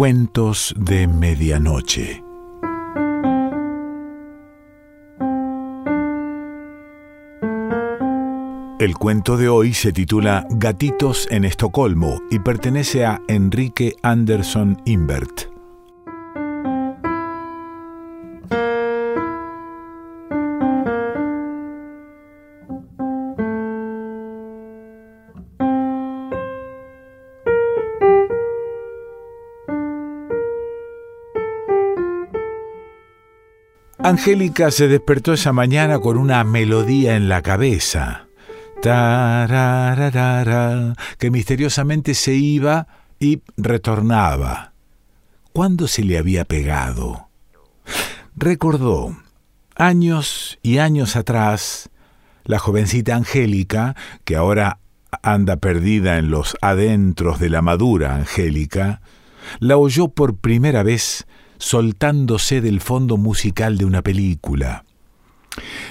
Cuentos de Medianoche. El cuento de hoy se titula Gatitos en Estocolmo y pertenece a Enrique Anderson Imbert. Angélica se despertó esa mañana con una melodía en la cabeza, que misteriosamente se iba y retornaba. ¿Cuándo se le había pegado? Recordó, años y años atrás, la jovencita Angélica, que ahora anda perdida en los adentros de la madura Angélica, la oyó por primera vez soltándose del fondo musical de una película.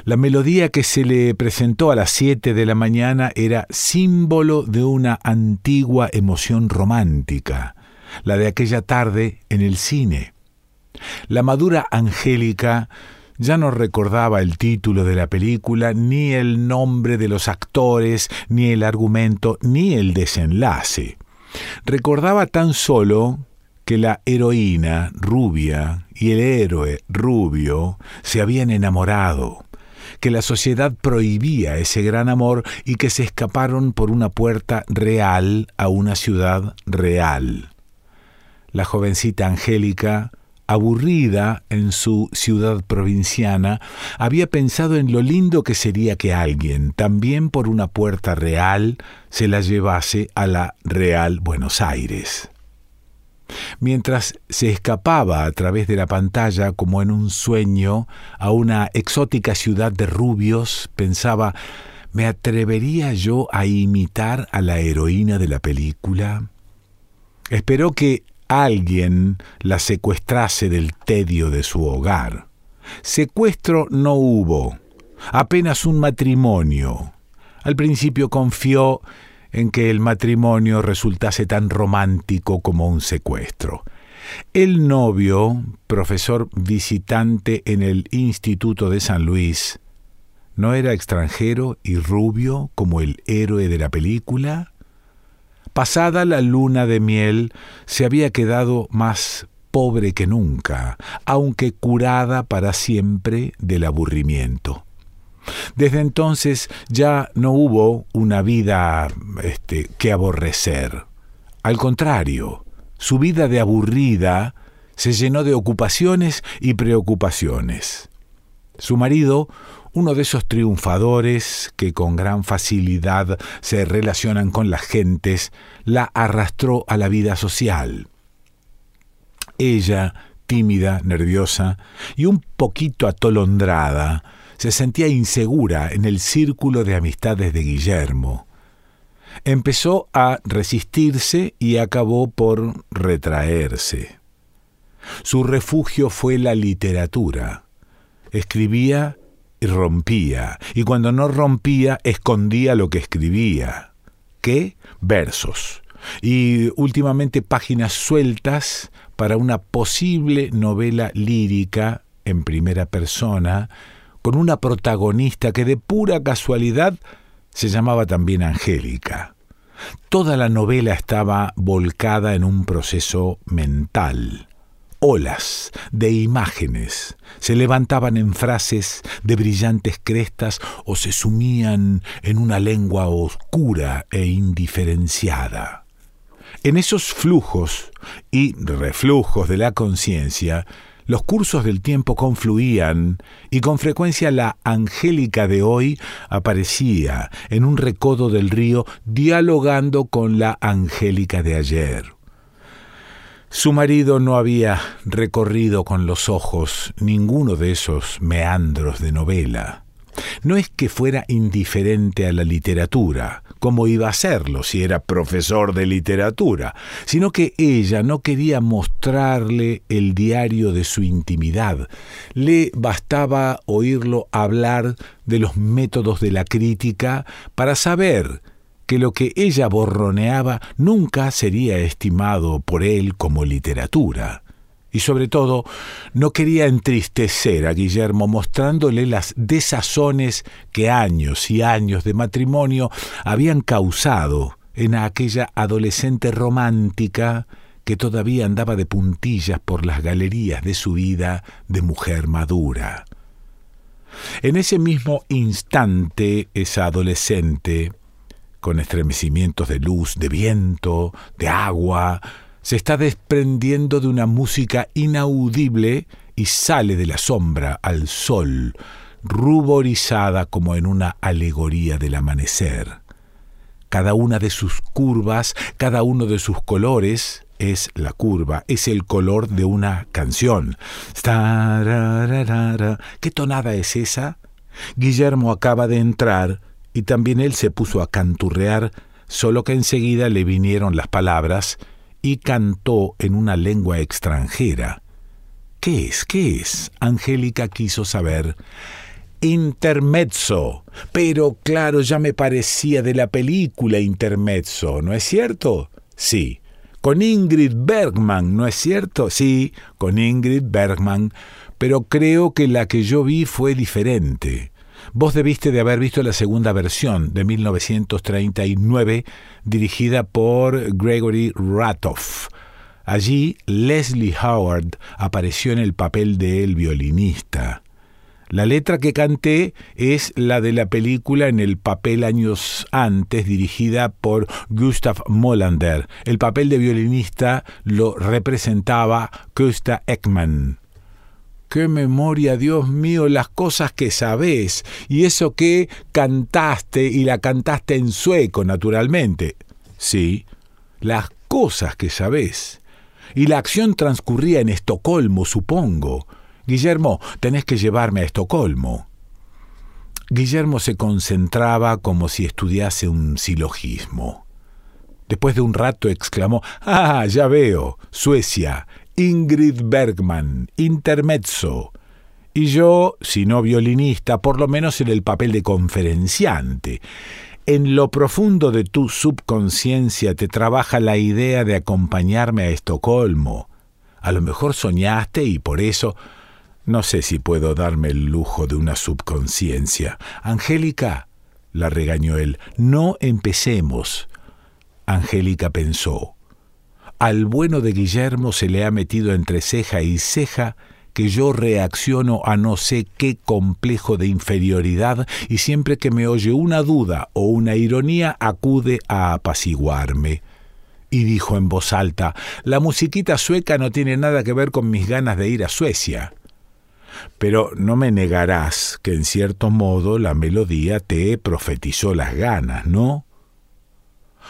La melodía que se le presentó a las siete de la mañana era símbolo de una antigua emoción romántica, la de aquella tarde en el cine. La madura Angélica ya no recordaba el título de la película, ni el nombre de los actores, ni el argumento, ni el desenlace. Recordaba tan solo que la heroína rubia y el héroe rubio se habían enamorado, que la sociedad prohibía ese gran amor y que se escaparon por una puerta real a una ciudad real. La jovencita Angélica, aburrida en su ciudad provinciana, había pensado en lo lindo que sería que alguien, también por una puerta real, se la llevase a la Real Buenos Aires. Mientras se escapaba a través de la pantalla como en un sueño a una exótica ciudad de rubios, pensaba, ¿me atrevería yo a imitar a la heroína de la película? Esperó que alguien la secuestrase del tedio de su hogar. Secuestro no hubo, apenas un matrimonio. Al principio confió en que el matrimonio resultase tan romántico como un secuestro. El novio, profesor visitante en el Instituto de San Luis, ¿no era extranjero y rubio como el héroe de la película? Pasada la luna de miel, se había quedado más pobre que nunca, aunque curada para siempre del aburrimiento. Desde entonces ya no hubo una vida este, que aborrecer. Al contrario, su vida de aburrida se llenó de ocupaciones y preocupaciones. Su marido, uno de esos triunfadores que con gran facilidad se relacionan con las gentes, la arrastró a la vida social. Ella, tímida, nerviosa y un poquito atolondrada, se sentía insegura en el círculo de amistades de Guillermo. Empezó a resistirse y acabó por retraerse. Su refugio fue la literatura. Escribía y rompía, y cuando no rompía, escondía lo que escribía. ¿Qué? Versos. Y últimamente páginas sueltas para una posible novela lírica en primera persona con una protagonista que de pura casualidad se llamaba también Angélica. Toda la novela estaba volcada en un proceso mental. Olas de imágenes se levantaban en frases de brillantes crestas o se sumían en una lengua oscura e indiferenciada. En esos flujos y reflujos de la conciencia los cursos del tiempo confluían y con frecuencia la Angélica de hoy aparecía en un recodo del río dialogando con la Angélica de ayer. Su marido no había recorrido con los ojos ninguno de esos meandros de novela. No es que fuera indiferente a la literatura, como iba a serlo si era profesor de literatura, sino que ella no quería mostrarle el diario de su intimidad. Le bastaba oírlo hablar de los métodos de la crítica para saber que lo que ella borroneaba nunca sería estimado por él como literatura. Y sobre todo, no quería entristecer a Guillermo mostrándole las desazones que años y años de matrimonio habían causado en aquella adolescente romántica que todavía andaba de puntillas por las galerías de su vida de mujer madura. En ese mismo instante, esa adolescente, con estremecimientos de luz, de viento, de agua, se está desprendiendo de una música inaudible y sale de la sombra al sol, ruborizada como en una alegoría del amanecer. Cada una de sus curvas, cada uno de sus colores, es la curva, es el color de una canción. ¿Qué tonada es esa? Guillermo acaba de entrar y también él se puso a canturrear, solo que enseguida le vinieron las palabras y cantó en una lengua extranjera. ¿Qué es? ¿Qué es? Angélica quiso saber. Intermezzo. Pero claro, ya me parecía de la película Intermezzo, ¿no es cierto? Sí. Con Ingrid Bergman, ¿no es cierto? Sí, con Ingrid Bergman. Pero creo que la que yo vi fue diferente. Vos debiste de haber visto la segunda versión de 1939 dirigida por Gregory Ratoff. Allí Leslie Howard apareció en el papel de violinista. La letra que canté es la de la película en el papel años antes, dirigida por Gustav Molander. El papel de violinista lo representaba Gustav Ekman. Qué memoria, Dios mío, las cosas que sabés. Y eso que cantaste y la cantaste en sueco, naturalmente. Sí, las cosas que sabés. Y la acción transcurría en Estocolmo, supongo. Guillermo, tenés que llevarme a Estocolmo. Guillermo se concentraba como si estudiase un silogismo. Después de un rato exclamó Ah, ya veo. Suecia. Ingrid Bergman, intermezzo. Y yo, si no violinista, por lo menos en el papel de conferenciante. En lo profundo de tu subconsciencia te trabaja la idea de acompañarme a Estocolmo. A lo mejor soñaste y por eso... No sé si puedo darme el lujo de una subconsciencia. Angélica, la regañó él, no empecemos. Angélica pensó. Al bueno de Guillermo se le ha metido entre ceja y ceja que yo reacciono a no sé qué complejo de inferioridad y siempre que me oye una duda o una ironía acude a apaciguarme. Y dijo en voz alta, la musiquita sueca no tiene nada que ver con mis ganas de ir a Suecia. Pero no me negarás que en cierto modo la melodía te profetizó las ganas, ¿no?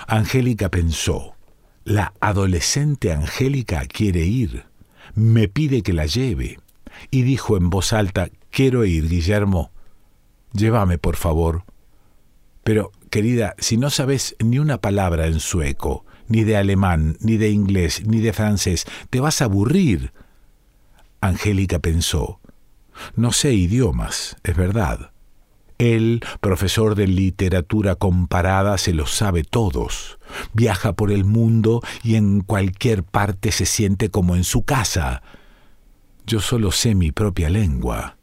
Angélica pensó. La adolescente Angélica quiere ir. Me pide que la lleve. Y dijo en voz alta, Quiero ir, Guillermo. Llévame, por favor. Pero, querida, si no sabes ni una palabra en sueco, ni de alemán, ni de inglés, ni de francés, te vas a aburrir. Angélica pensó, no sé idiomas, es verdad. Él, profesor de literatura comparada, se lo sabe todos. Viaja por el mundo y en cualquier parte se siente como en su casa. Yo solo sé mi propia lengua.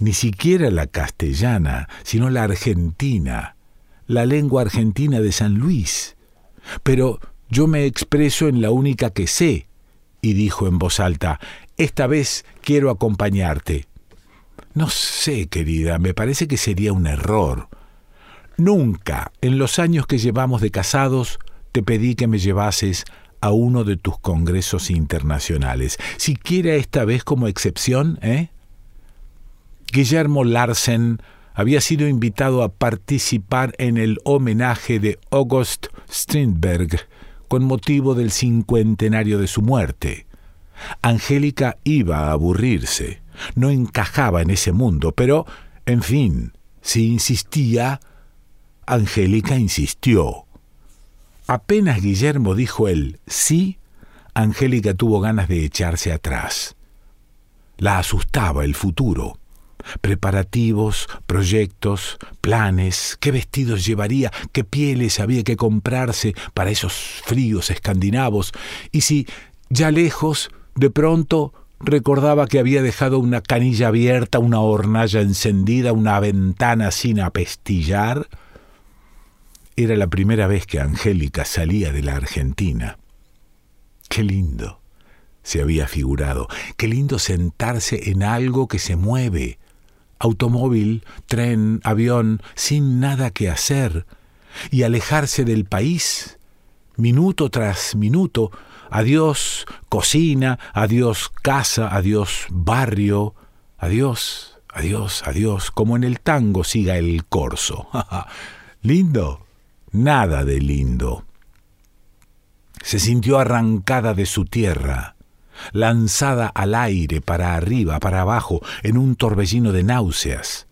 Ni siquiera la castellana, sino la argentina, la lengua argentina de San Luis. Pero yo me expreso en la única que sé, y dijo en voz alta, Esta vez quiero acompañarte. No sé, querida, me parece que sería un error. Nunca, en los años que llevamos de casados, te pedí que me llevases a uno de tus congresos internacionales, siquiera esta vez como excepción, ¿eh? Guillermo Larsen había sido invitado a participar en el homenaje de August Strindberg con motivo del cincuentenario de su muerte. Angélica iba a aburrirse no encajaba en ese mundo, pero, en fin, si insistía, Angélica insistió. Apenas Guillermo dijo el sí, Angélica tuvo ganas de echarse atrás. La asustaba el futuro. preparativos, proyectos, planes, qué vestidos llevaría, qué pieles había que comprarse para esos fríos escandinavos, y si, ya lejos, de pronto recordaba que había dejado una canilla abierta, una hornalla encendida, una ventana sin apestillar. Era la primera vez que Angélica salía de la Argentina. Qué lindo, se había figurado, qué lindo sentarse en algo que se mueve, automóvil, tren, avión, sin nada que hacer, y alejarse del país, minuto tras minuto, adiós cocina, adiós casa, adiós barrio, adiós, adiós, adiós, como en el tango siga el corso. ¿Lindo? Nada de lindo. Se sintió arrancada de su tierra, lanzada al aire, para arriba, para abajo, en un torbellino de náuseas.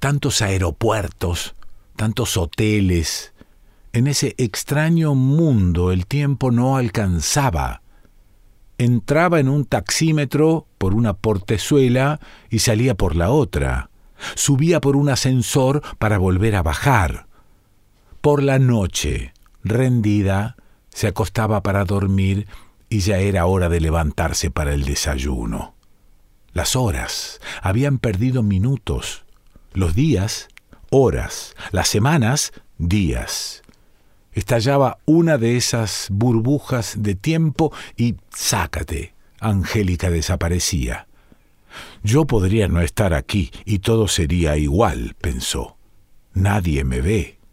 Tantos aeropuertos, tantos hoteles. En ese extraño mundo el tiempo no alcanzaba. Entraba en un taxímetro por una portezuela y salía por la otra. Subía por un ascensor para volver a bajar. Por la noche, rendida, se acostaba para dormir y ya era hora de levantarse para el desayuno. Las horas habían perdido minutos, los días, horas, las semanas, días. Estallaba una de esas burbujas de tiempo y sácate, Angélica desaparecía. Yo podría no estar aquí y todo sería igual, pensó. Nadie me ve.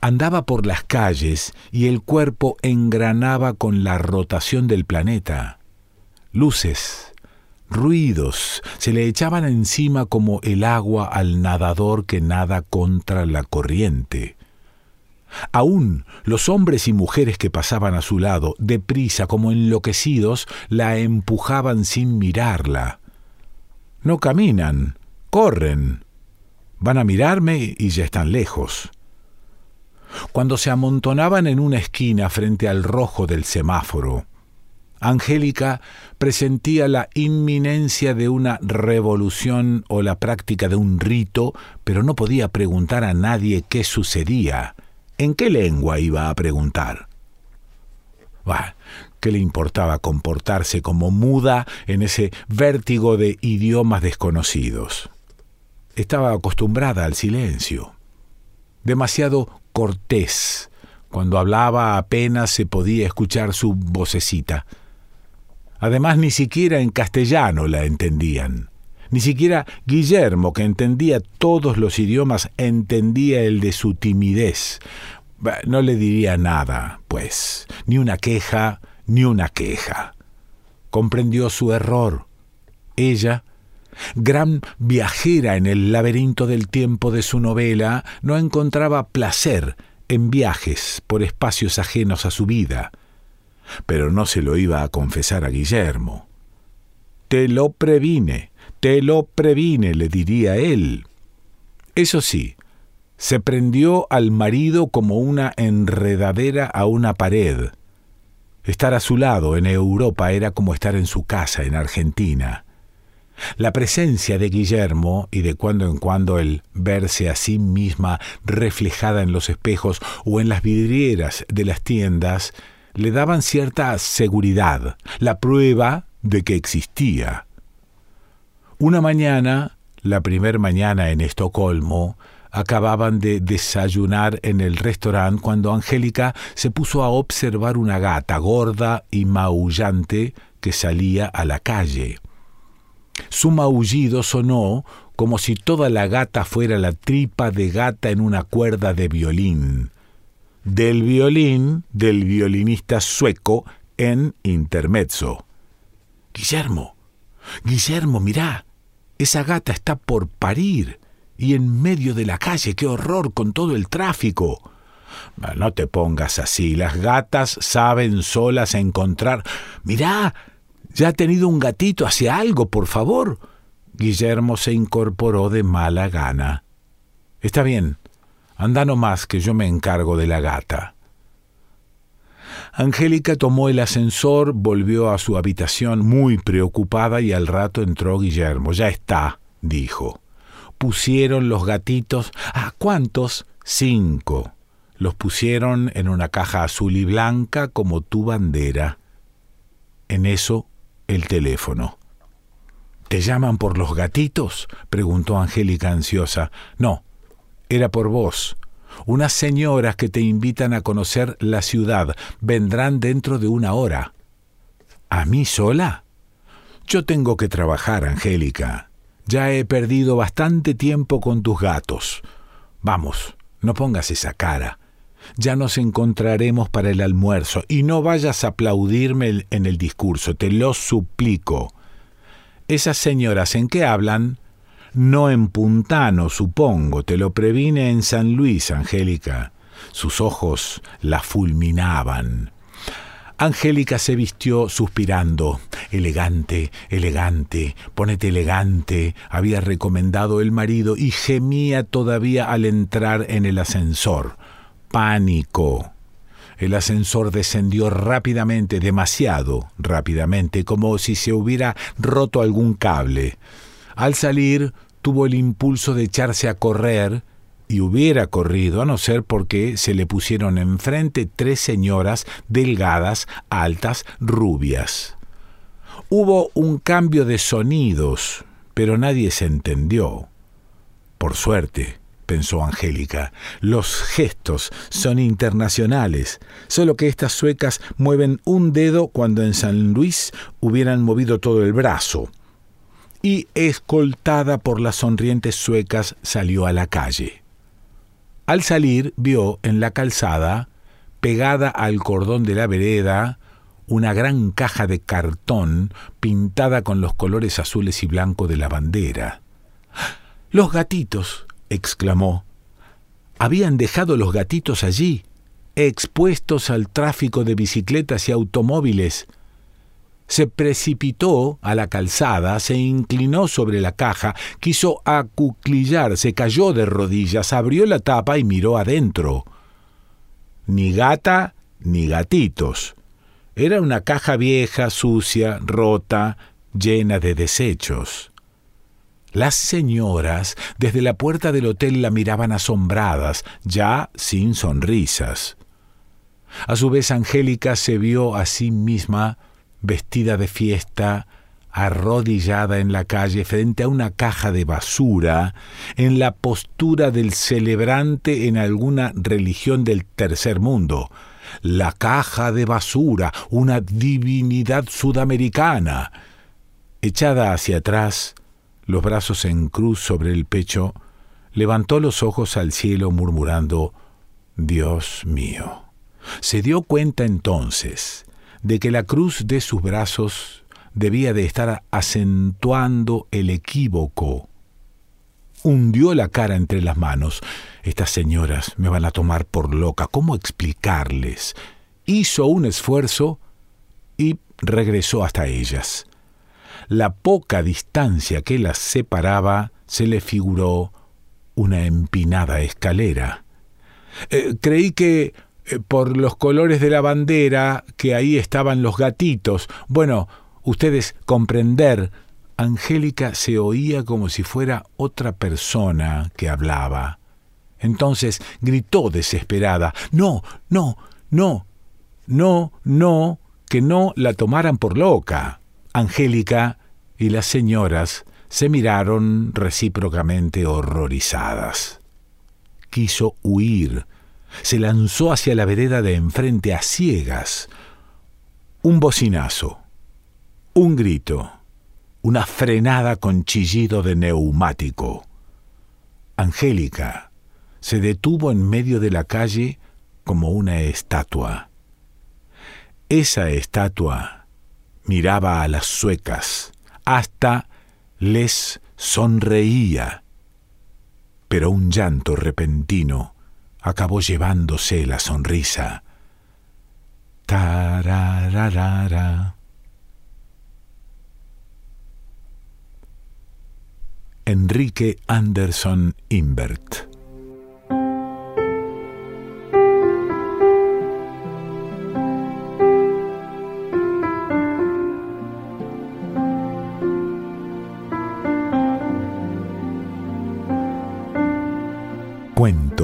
Andaba por las calles y el cuerpo engranaba con la rotación del planeta. Luces, ruidos se le echaban encima como el agua al nadador que nada contra la corriente. Aún los hombres y mujeres que pasaban a su lado, deprisa como enloquecidos, la empujaban sin mirarla. No caminan, corren. Van a mirarme y ya están lejos. Cuando se amontonaban en una esquina frente al rojo del semáforo, Angélica presentía la inminencia de una revolución o la práctica de un rito, pero no podía preguntar a nadie qué sucedía. ¿En qué lengua iba a preguntar? Bah, ¿Qué le importaba comportarse como muda en ese vértigo de idiomas desconocidos? Estaba acostumbrada al silencio. Demasiado cortés. Cuando hablaba apenas se podía escuchar su vocecita. Además, ni siquiera en castellano la entendían. Ni siquiera Guillermo, que entendía todos los idiomas, entendía el de su timidez. No le diría nada, pues, ni una queja, ni una queja. Comprendió su error. Ella gran viajera en el laberinto del tiempo de su novela, no encontraba placer en viajes por espacios ajenos a su vida, pero no se lo iba a confesar a Guillermo. Te lo previne, te lo previne, le diría él. Eso sí, se prendió al marido como una enredadera a una pared. Estar a su lado en Europa era como estar en su casa en Argentina. La presencia de Guillermo y de cuando en cuando el verse a sí misma reflejada en los espejos o en las vidrieras de las tiendas le daban cierta seguridad, la prueba de que existía. Una mañana, la primer mañana en Estocolmo, acababan de desayunar en el restaurante cuando Angélica se puso a observar una gata gorda y maullante que salía a la calle. Su maullido sonó como si toda la gata fuera la tripa de gata en una cuerda de violín. Del violín del violinista sueco en intermezzo. Guillermo, Guillermo, mirá, esa gata está por parir y en medio de la calle, qué horror con todo el tráfico. No te pongas así, las gatas saben solas encontrar. Mirá, ¿Ya ha tenido un gatito? ¿Hace algo, por favor? Guillermo se incorporó de mala gana. Está bien, anda más que yo me encargo de la gata. Angélica tomó el ascensor, volvió a su habitación muy preocupada y al rato entró Guillermo. Ya está, dijo. Pusieron los gatitos. ¿A cuántos? Cinco. Los pusieron en una caja azul y blanca como tu bandera. En eso, el teléfono. ¿Te llaman por los gatitos? preguntó Angélica ansiosa. No, era por vos. Unas señoras que te invitan a conocer la ciudad vendrán dentro de una hora. ¿A mí sola? Yo tengo que trabajar, Angélica. Ya he perdido bastante tiempo con tus gatos. Vamos, no pongas esa cara. Ya nos encontraremos para el almuerzo y no vayas a aplaudirme en el discurso, te lo suplico. Esas señoras en qué hablan no en Puntano, supongo, te lo previne en San Luis, Angélica. Sus ojos la fulminaban. Angélica se vistió suspirando. Elegante, elegante, ponete elegante, había recomendado el marido y gemía todavía al entrar en el ascensor. Pánico. El ascensor descendió rápidamente, demasiado rápidamente, como si se hubiera roto algún cable. Al salir, tuvo el impulso de echarse a correr, y hubiera corrido a no ser porque se le pusieron enfrente tres señoras delgadas, altas, rubias. Hubo un cambio de sonidos, pero nadie se entendió. Por suerte, pensó Angélica, los gestos son internacionales, solo que estas suecas mueven un dedo cuando en San Luis hubieran movido todo el brazo y, escoltada por las sonrientes suecas, salió a la calle. Al salir vio en la calzada, pegada al cordón de la vereda, una gran caja de cartón pintada con los colores azules y blancos de la bandera. Los gatitos, exclamó. Habían dejado los gatitos allí, expuestos al tráfico de bicicletas y automóviles, se precipitó a la calzada, se inclinó sobre la caja, quiso acuclillarse, cayó de rodillas, abrió la tapa y miró adentro. Ni gata ni gatitos. Era una caja vieja, sucia, rota, llena de desechos. Las señoras desde la puerta del hotel la miraban asombradas, ya sin sonrisas. A su vez Angélica se vio a sí misma vestida de fiesta, arrodillada en la calle frente a una caja de basura, en la postura del celebrante en alguna religión del tercer mundo. La caja de basura, una divinidad sudamericana. Echada hacia atrás, los brazos en cruz sobre el pecho, levantó los ojos al cielo murmurando Dios mío. Se dio cuenta entonces de que la cruz de sus brazos debía de estar acentuando el equívoco. Hundió la cara entre las manos. Estas señoras me van a tomar por loca. ¿Cómo explicarles? Hizo un esfuerzo y regresó hasta ellas. La poca distancia que las separaba se le figuró una empinada escalera. Eh, creí que eh, por los colores de la bandera, que ahí estaban los gatitos. Bueno, ustedes comprender, Angélica se oía como si fuera otra persona que hablaba. Entonces gritó desesperada, No, no, no, no, no, que no la tomaran por loca. Angélica y las señoras se miraron recíprocamente horrorizadas. Quiso huir, se lanzó hacia la vereda de enfrente a ciegas. Un bocinazo, un grito, una frenada con chillido de neumático. Angélica se detuvo en medio de la calle como una estatua. Esa estatua miraba a las suecas, hasta les sonreía, pero un llanto repentino acabó llevándose la sonrisa. Tarararara. Enrique Anderson Imbert